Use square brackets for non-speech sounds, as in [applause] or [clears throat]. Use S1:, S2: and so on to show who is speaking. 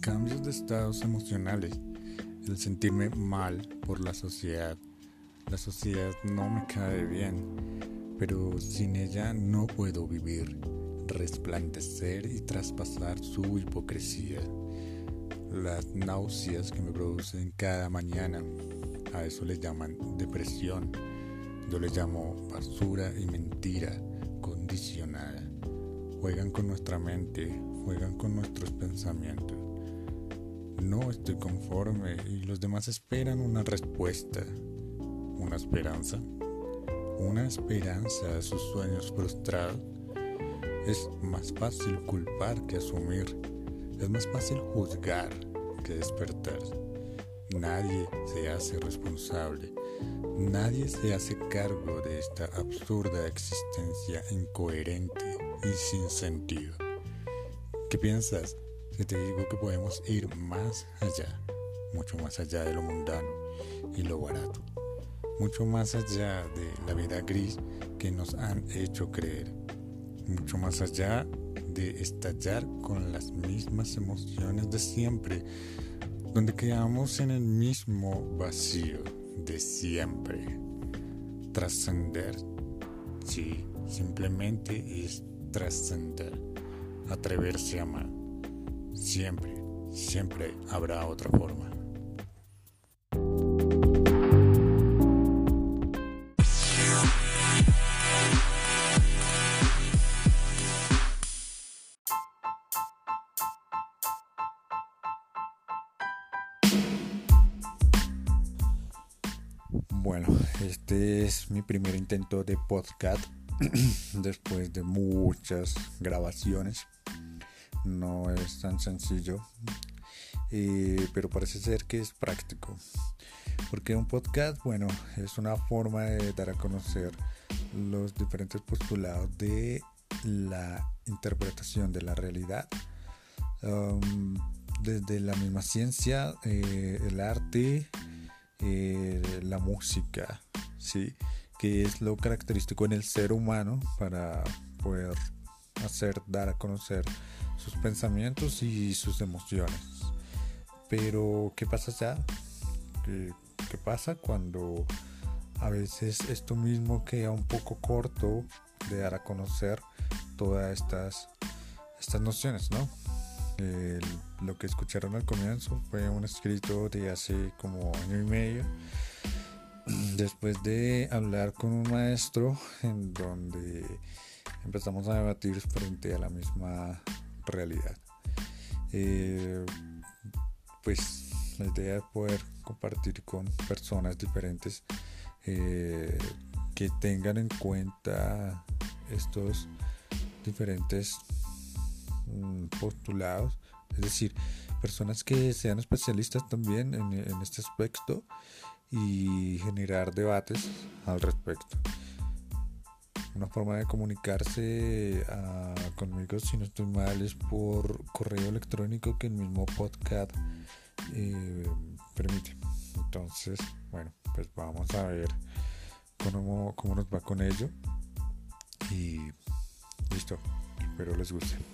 S1: cambios de estados emocionales, el sentirme mal por la sociedad. La sociedad no me cae bien, pero sin ella no puedo vivir, resplandecer y traspasar su hipocresía. Las náuseas que me producen cada mañana, a eso le llaman depresión. Yo le llamo basura y mentira condicionada. Juegan con nuestra mente, juegan con nuestros pensamientos. No estoy conforme y los demás esperan una respuesta, una esperanza, una esperanza a sus sueños frustrados. Es más fácil culpar que asumir. Es más fácil juzgar que despertar. Nadie se hace responsable. Nadie se hace cargo de esta absurda existencia incoherente y sin sentido. ¿Qué piensas si te digo que podemos ir más allá, mucho más allá de lo mundano y lo barato, mucho más allá de la vida gris que nos han hecho creer, mucho más allá de estallar con las mismas emociones de siempre, donde quedamos en el mismo vacío de siempre. Trascender, sí, simplemente es trascender, atreverse a amar. Siempre, siempre habrá otra forma. Bueno, este es mi primer intento de podcast [clears throat] después de muchas grabaciones. No es tan sencillo, eh, pero parece ser que es práctico. Porque un podcast, bueno, es una forma de dar a conocer los diferentes postulados de la interpretación de la realidad. Um, desde la misma ciencia, eh, el arte, eh, la música, ¿sí? Que es lo característico en el ser humano para poder hacer, dar a conocer sus pensamientos y sus emociones. Pero, ¿qué pasa ya? ¿Qué, pasa cuando a veces esto mismo queda un poco corto de dar a conocer todas estas, estas nociones, ¿no? Lo que escucharon al comienzo fue un escrito de hace como año y medio después de hablar con un maestro en donde empezamos a debatir frente a la misma realidad. Eh, pues la idea es poder compartir con personas diferentes eh, que tengan en cuenta estos diferentes mm, postulados, es decir, personas que sean especialistas también en, en este aspecto y generar debates al respecto una forma de comunicarse uh, conmigo, si no estoy mal, es por correo electrónico que el mismo podcast eh, permite. Entonces, bueno, pues vamos a ver cómo, cómo nos va con ello. Y listo, espero les guste.